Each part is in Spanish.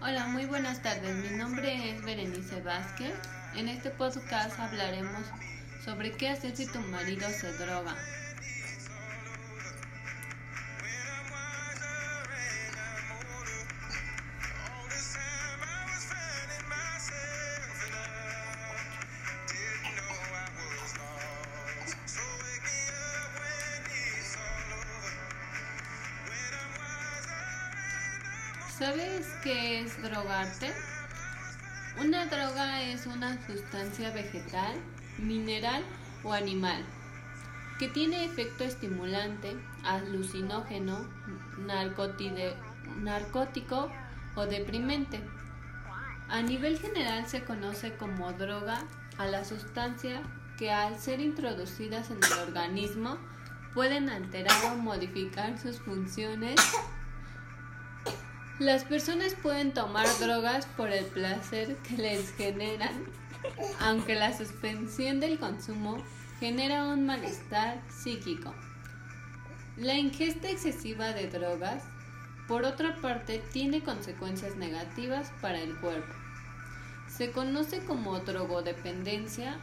Hola, muy buenas tardes. Mi nombre es Berenice Vázquez. En este podcast hablaremos sobre qué hacer si tu marido se droga. ¿Sabes qué es drogarte? Una droga es una sustancia vegetal, mineral o animal que tiene efecto estimulante, alucinógeno, narcótico o deprimente. A nivel general se conoce como droga a la sustancia que al ser introducidas en el organismo pueden alterar o modificar sus funciones las personas pueden tomar drogas por el placer que les generan, aunque la suspensión del consumo genera un malestar psíquico. La ingesta excesiva de drogas, por otra parte, tiene consecuencias negativas para el cuerpo. Se conoce como drogodependencia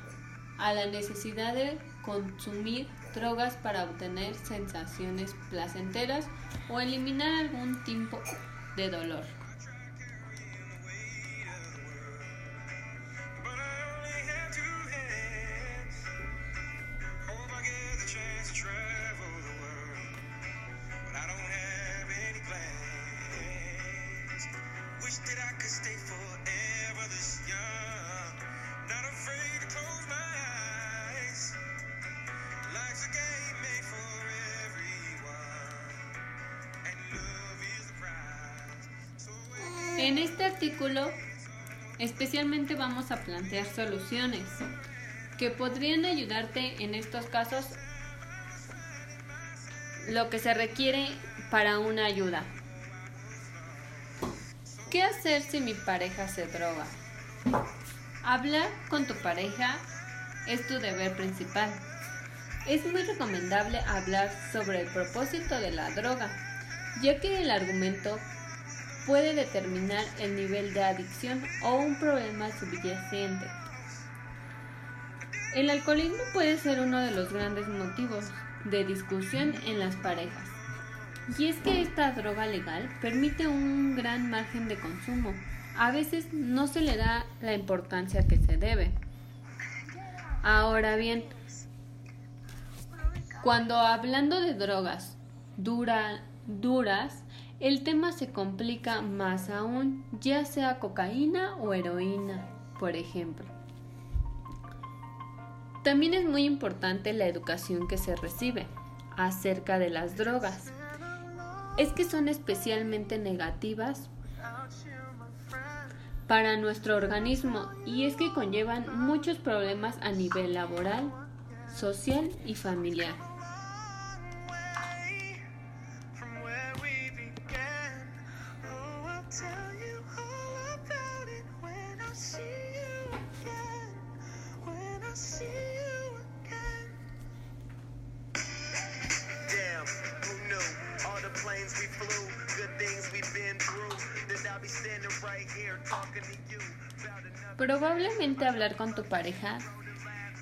a la necesidad de consumir drogas para obtener sensaciones placenteras o eliminar algún tipo de dolor. Especialmente vamos a plantear soluciones que podrían ayudarte en estos casos lo que se requiere para una ayuda. ¿Qué hacer si mi pareja se droga? Hablar con tu pareja es tu deber principal. Es muy recomendable hablar sobre el propósito de la droga, ya que el argumento puede determinar el nivel de adicción o un problema subyacente. El alcoholismo puede ser uno de los grandes motivos de discusión en las parejas. Y es que esta droga legal permite un gran margen de consumo. A veces no se le da la importancia que se debe. Ahora bien, cuando hablando de drogas dura- duras, el tema se complica más aún, ya sea cocaína o heroína, por ejemplo. También es muy importante la educación que se recibe acerca de las drogas. Es que son especialmente negativas para nuestro organismo y es que conllevan muchos problemas a nivel laboral, social y familiar. Hablar con tu pareja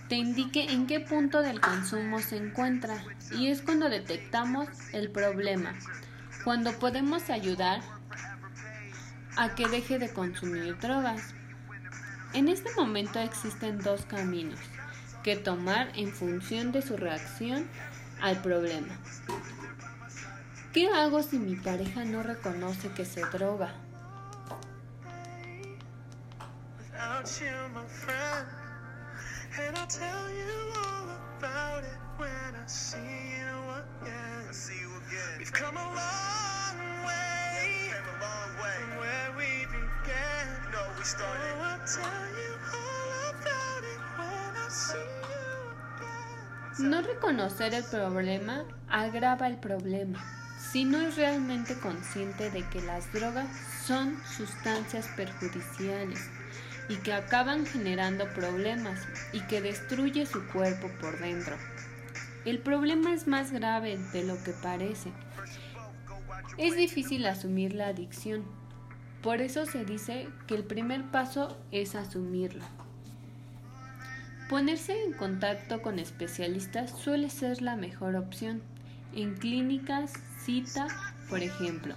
te indique en qué punto del consumo se encuentra y es cuando detectamos el problema, cuando podemos ayudar a que deje de consumir drogas. En este momento existen dos caminos que tomar en función de su reacción al problema. ¿Qué hago si mi pareja no reconoce que se droga? Without you, my friend. And I'll tell you all about it when I see you again. see you again. We've come a long way. Came a long way. From where we began. No, we started. Oh, I'll tell you all about it when I see you again. No reconocer el problema agrava el problema. Si no es realmente consciente de que las drogas son sustancias perjudiciales y que acaban generando problemas y que destruye su cuerpo por dentro. El problema es más grave de lo que parece. Es difícil asumir la adicción. Por eso se dice que el primer paso es asumirla. Ponerse en contacto con especialistas suele ser la mejor opción. En clínicas, cita, por ejemplo.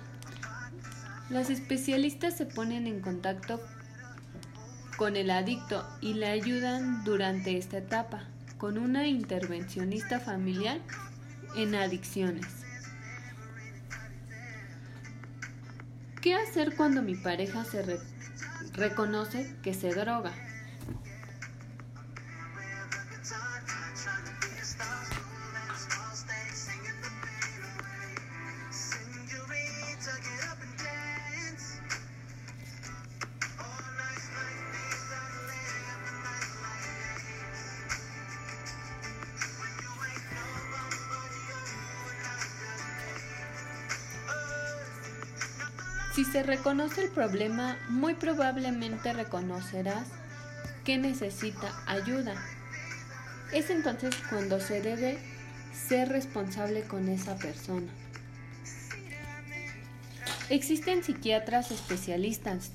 Las especialistas se ponen en contacto con el adicto y le ayudan durante esta etapa con una intervencionista familiar en adicciones. ¿Qué hacer cuando mi pareja se re- reconoce que se droga? Se reconoce el problema, muy probablemente reconocerás que necesita ayuda. Es entonces cuando se debe ser responsable con esa persona. Existen psiquiatras especialistas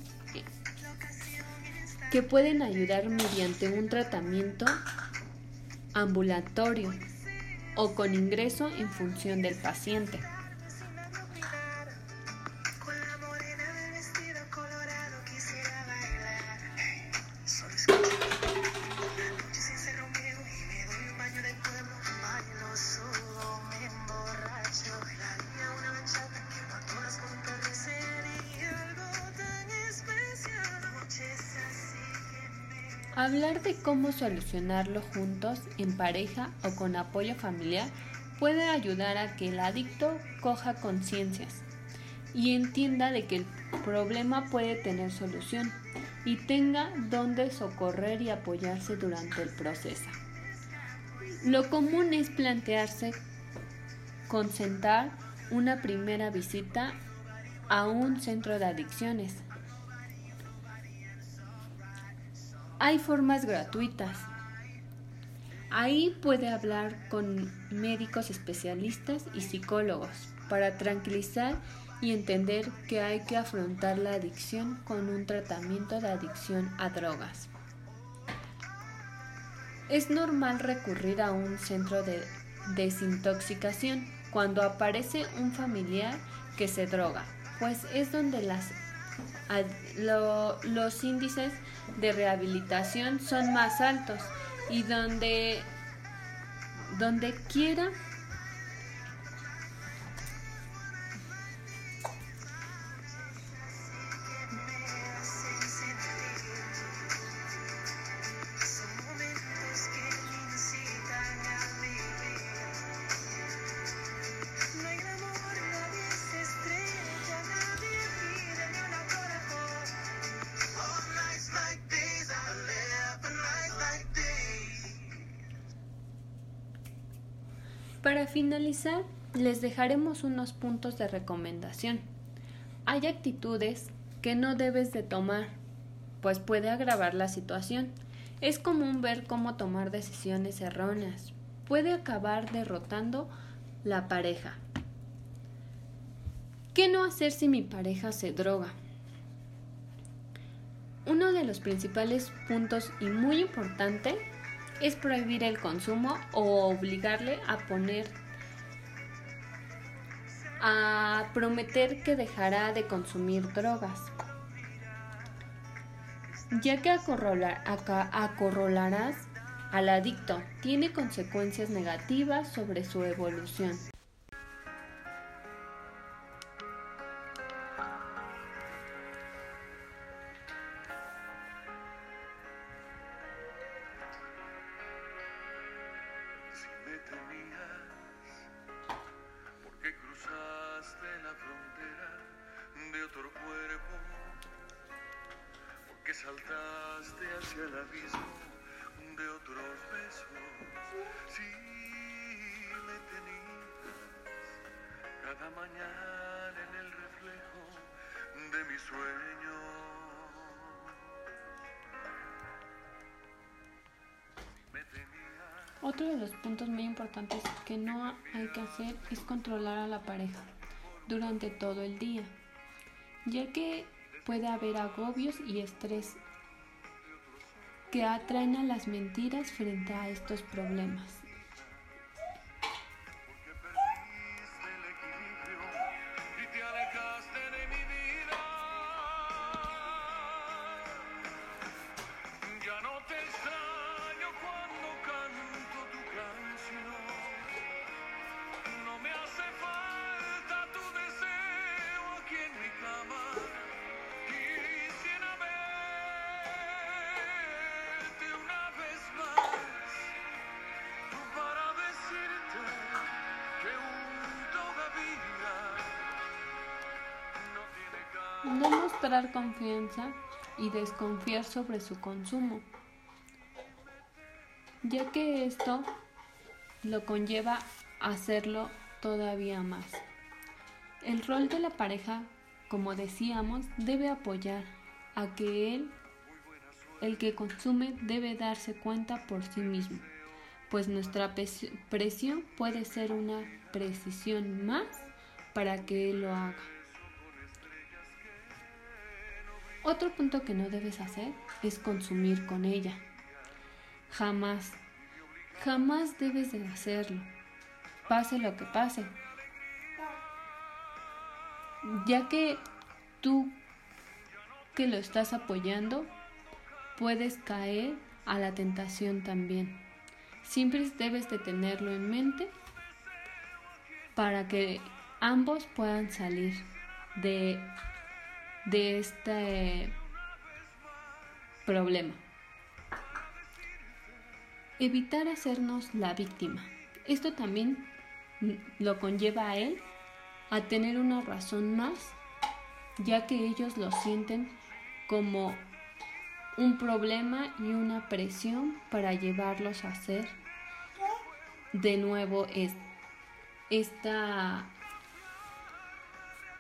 que pueden ayudar mediante un tratamiento ambulatorio o con ingreso en función del paciente. Cómo solucionarlo juntos, en pareja o con apoyo familiar puede ayudar a que el adicto coja conciencias y entienda de que el problema puede tener solución y tenga dónde socorrer y apoyarse durante el proceso. Lo común es plantearse concentrar una primera visita a un centro de adicciones Hay formas gratuitas. Ahí puede hablar con médicos especialistas y psicólogos para tranquilizar y entender que hay que afrontar la adicción con un tratamiento de adicción a drogas. Es normal recurrir a un centro de desintoxicación cuando aparece un familiar que se droga, pues es donde las lo- los índices de rehabilitación son más altos y donde donde quiera Para finalizar, les dejaremos unos puntos de recomendación. Hay actitudes que no debes de tomar, pues puede agravar la situación. Es común ver cómo tomar decisiones erróneas puede acabar derrotando la pareja. ¿Qué no hacer si mi pareja se droga? Uno de los principales puntos y muy importante es prohibir el consumo o obligarle a poner a prometer que dejará de consumir drogas, ya que aca- acorrolarás al adicto tiene consecuencias negativas sobre su evolución. Puntos muy importantes que no hay que hacer es controlar a la pareja durante todo el día, ya que puede haber agobios y estrés que atraen a las mentiras frente a estos problemas. Confianza y desconfiar sobre su consumo, ya que esto lo conlleva hacerlo todavía más. El rol de la pareja, como decíamos, debe apoyar a que él, el que consume, debe darse cuenta por sí mismo, pues nuestra presión puede ser una precisión más para que él lo haga. Otro punto que no debes hacer es consumir con ella. Jamás, jamás debes de hacerlo, pase lo que pase. Ya que tú que lo estás apoyando, puedes caer a la tentación también. Siempre debes de tenerlo en mente para que ambos puedan salir de de este problema. Evitar hacernos la víctima. Esto también lo conlleva a él a tener una razón más, ya que ellos lo sienten como un problema y una presión para llevarlos a hacer de nuevo es- esta,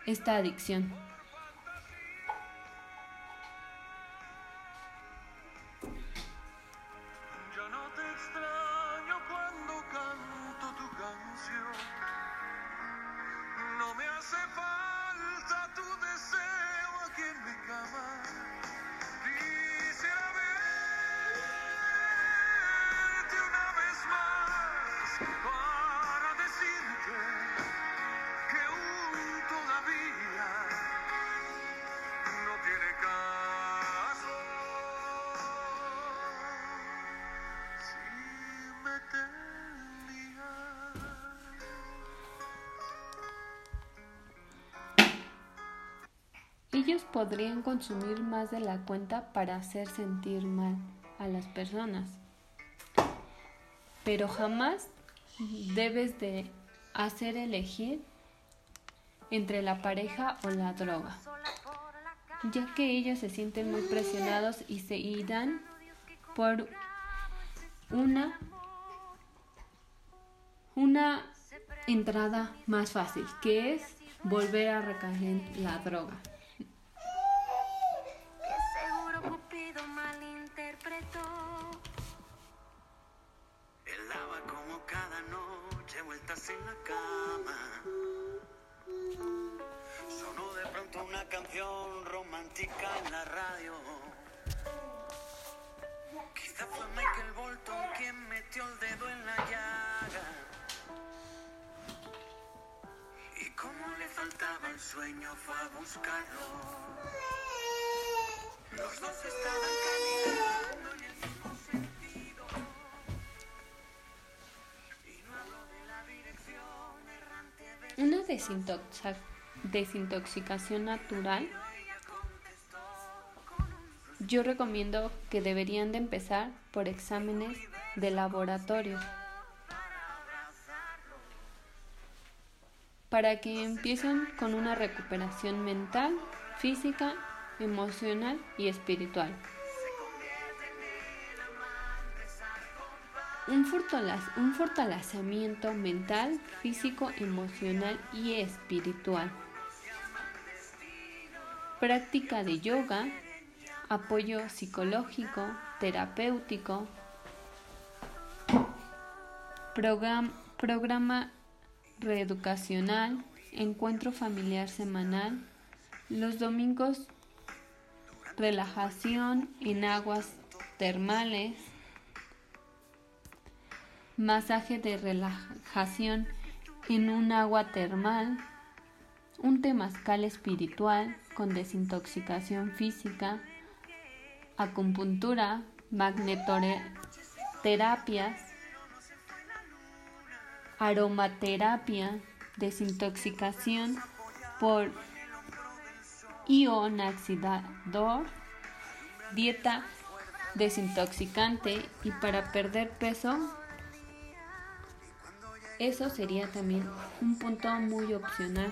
esta adicción. Ellos podrían consumir más de la cuenta para hacer sentir mal a las personas. Pero jamás debes de hacer elegir entre la pareja o la droga, ya que ellos se sienten muy presionados y se irán por una una entrada más fácil, que es volver a recaer en la droga. Romántica en la radio. Quizá fue Michael Bolton quien metió el dedo en la llaga. Y como le faltaba el sueño fue a buscarlo. Los dos estaban caminando en el mismo sentido. Y no hablo de la dirección errante de Una desintoxicación natural. Yo recomiendo que deberían de empezar por exámenes de laboratorio para que empiecen con una recuperación mental, física, emocional y espiritual. Un, fortalecimiento mental, físico, emocional y espiritual. Práctica de yoga, apoyo psicológico, terapéutico, Programa, programa reeducacional, encuentro familiar semanal, los domingos relajación en aguas termales, masaje de relajación en un agua termal, un temazcal espiritual con desintoxicación física, acupuntura, magnetoterapias, aromaterapia, desintoxicación por ionoxidador, dieta desintoxicante y para perder peso, eso sería también un punto muy opcional.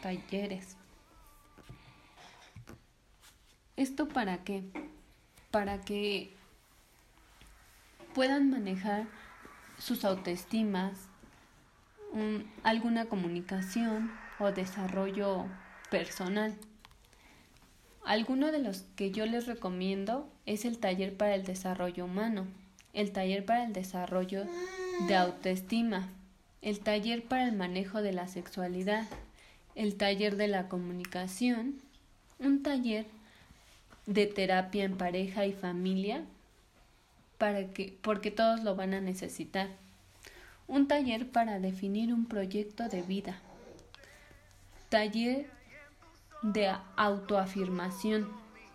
Talleres. ¿Esto para qué? Para que puedan manejar sus autoestimas, un- alguna comunicación o desarrollo personal. Alguno de los que yo les recomiendo es el taller para el desarrollo humano, el taller para el desarrollo de autoestima, el taller para el manejo de la sexualidad, el taller de la comunicación, un taller de terapia en pareja y familia, para que, porque todos lo van a necesitar. Un taller para definir un proyecto de vida. Taller de autoafirmación.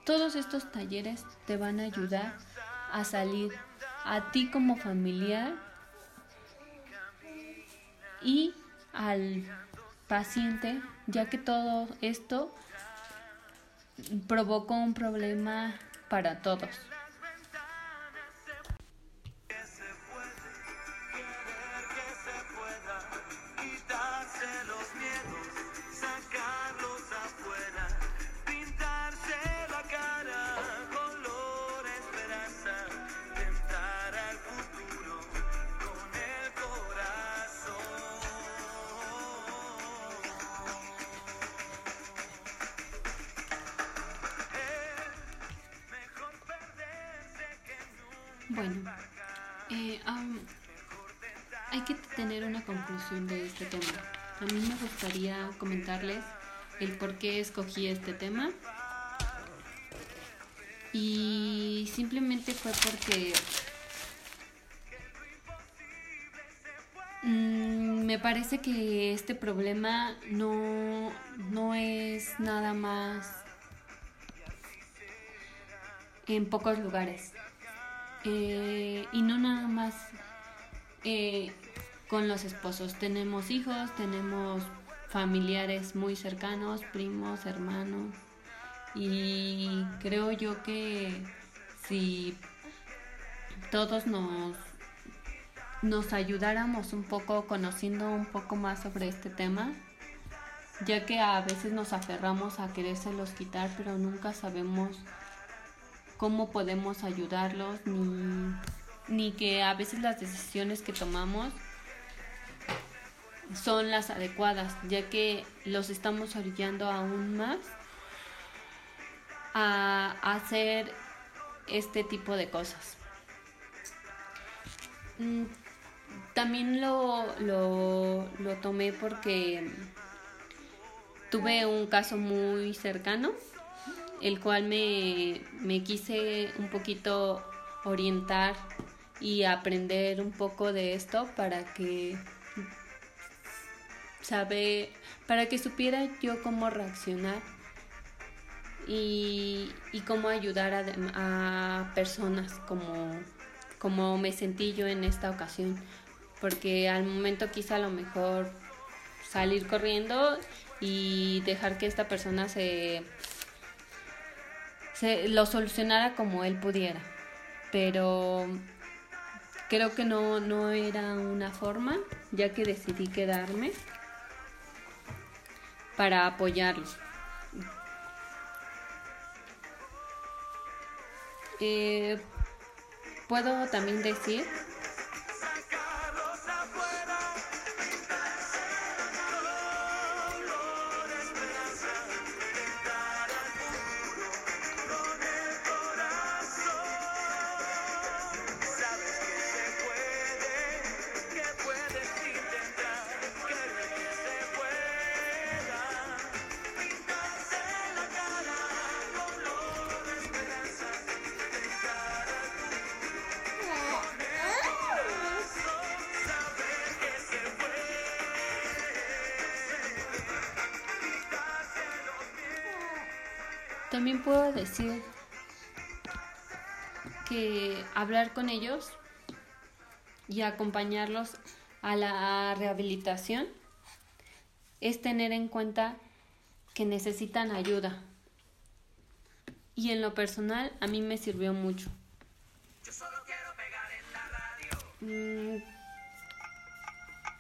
Todos estos talleres te van a ayudar a salir a ti como familiar y al paciente, ya que todo esto provocó un problema para todos. El por qué escogí este tema. Y simplemente fue porque mm, me parece que este problema no, no es nada más en pocos lugares. Eh, y no nada más eh, con los esposos. Tenemos hijos, tenemos familiares muy cercanos, primos, hermanos. Y creo yo que si todos nos, nos ayudáramos un poco conociendo un poco más sobre este tema, ya que a veces nos aferramos a querérselos quitar, pero nunca sabemos cómo podemos ayudarlos, ni, ni que a veces las decisiones que tomamos son las adecuadas, ya que los estamos orillando aún más a hacer este tipo de cosas. Mm, También lo, lo, lo tomé porque tuve un caso muy cercano el cual me, me quise un poquito orientar y aprender un poco de esto para que saber, para que supiera yo cómo reaccionar y, y cómo ayudar a, personas como, como me sentí yo en esta ocasión. Porque al momento quise a lo mejor salir corriendo y dejar que esta persona se, se lo solucionara como él pudiera. Pero creo que no, no era una forma, ya que decidí quedarme para apoyarlos. Eh, Puedo también decir con ellos y acompañarlos a la rehabilitación es tener en cuenta que necesitan ayuda. Y en lo personal a mí me sirvió mucho. Yo solo quiero pegar en la radio. Mm,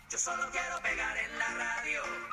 Yo solo quiero pegar en la radio.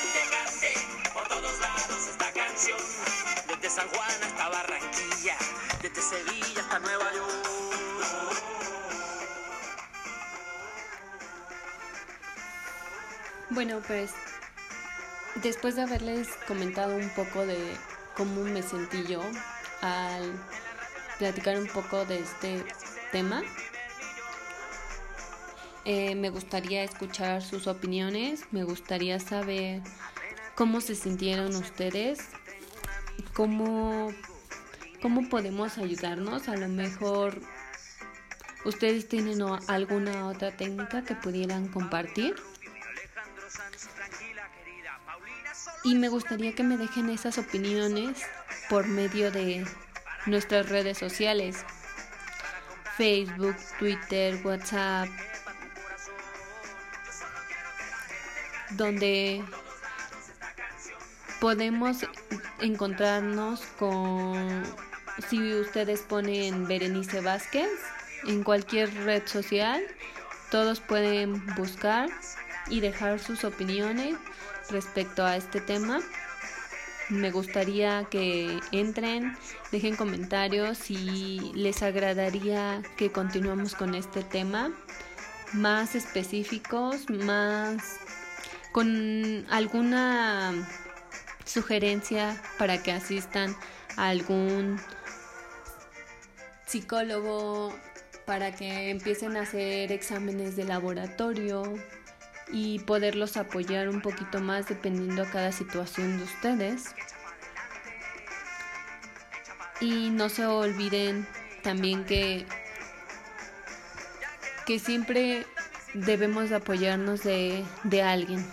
desde San Juan hasta Barranquilla, desde Sevilla hasta Nueva York. Bueno, pues después de haberles comentado un poco de cómo me sentí yo al platicar un poco de este tema, eh, me gustaría escuchar sus opiniones, me gustaría saber cómo se sintieron ustedes, cómo, cómo podemos ayudarnos, a lo mejor ustedes tienen alguna otra técnica que pudieran compartir. Y me gustaría que me dejen esas opiniones por medio de nuestras redes sociales. Facebook, Twitter, WhatsApp. Donde podemos encontrarnos con, si ustedes ponen Berenice Vázquez en cualquier red social, todos pueden buscar y dejar sus opiniones respecto a este tema. Me gustaría que entren, dejen comentarios si les agradaría que continuemos con este tema más específicos, más con alguna sugerencia para que asistan a algún psicólogo para que empiecen a hacer exámenes de laboratorio y poderlos apoyar un poquito más dependiendo cada situación de ustedes. Y no se olviden también que que siempre debemos de apoyarnos de, de alguien.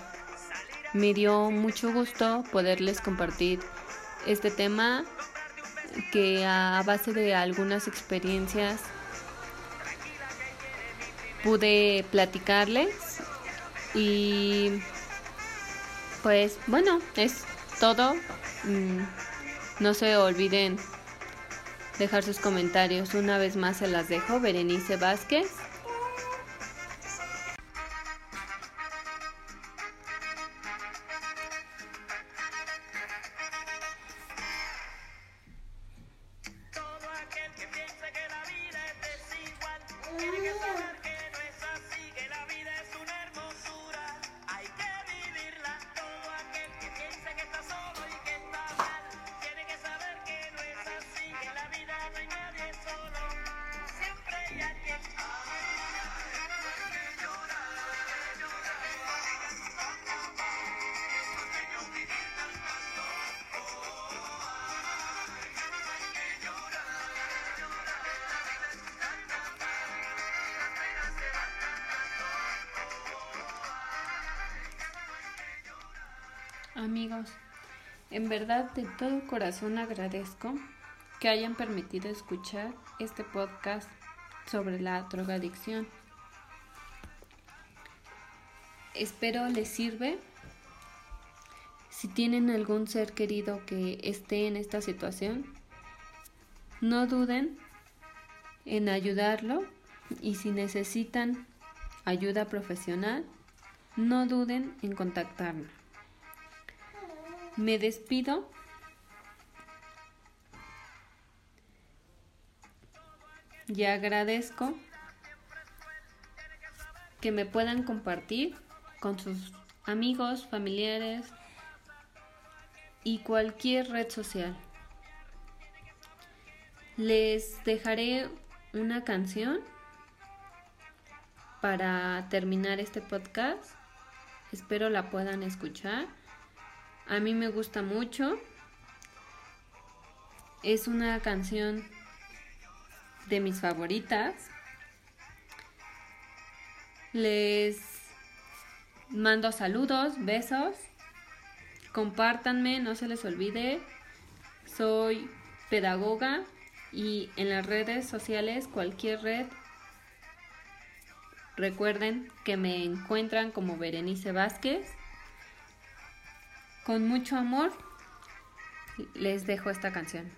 Me dio mucho gusto poderles compartir este tema que a base de algunas experiencias pude platicarles y pues bueno, es todo. Mm, No se olviden dejar sus comentarios. Una vez más se las dejo. Berenice Vázquez. Amigos, en verdad de todo corazón agradezco que hayan permitido escuchar este podcast sobre la drogadicción. Espero les sirve. Si tienen algún ser querido que esté en esta situación, no duden en ayudarlo y si necesitan ayuda profesional, no duden en contactarme. Me despido. Y agradezco que me puedan compartir con sus amigos, familiares y cualquier red social. Les dejaré una canción para terminar este podcast. Espero la puedan escuchar. A mí me gusta mucho. Es una canción de mis favoritas. Les mando saludos, besos. Compártanme, no se les olvide. Soy pedagoga y en las redes sociales, cualquier red, recuerden que me encuentran como Berenice Vázquez. Con mucho amor les dejo esta canción.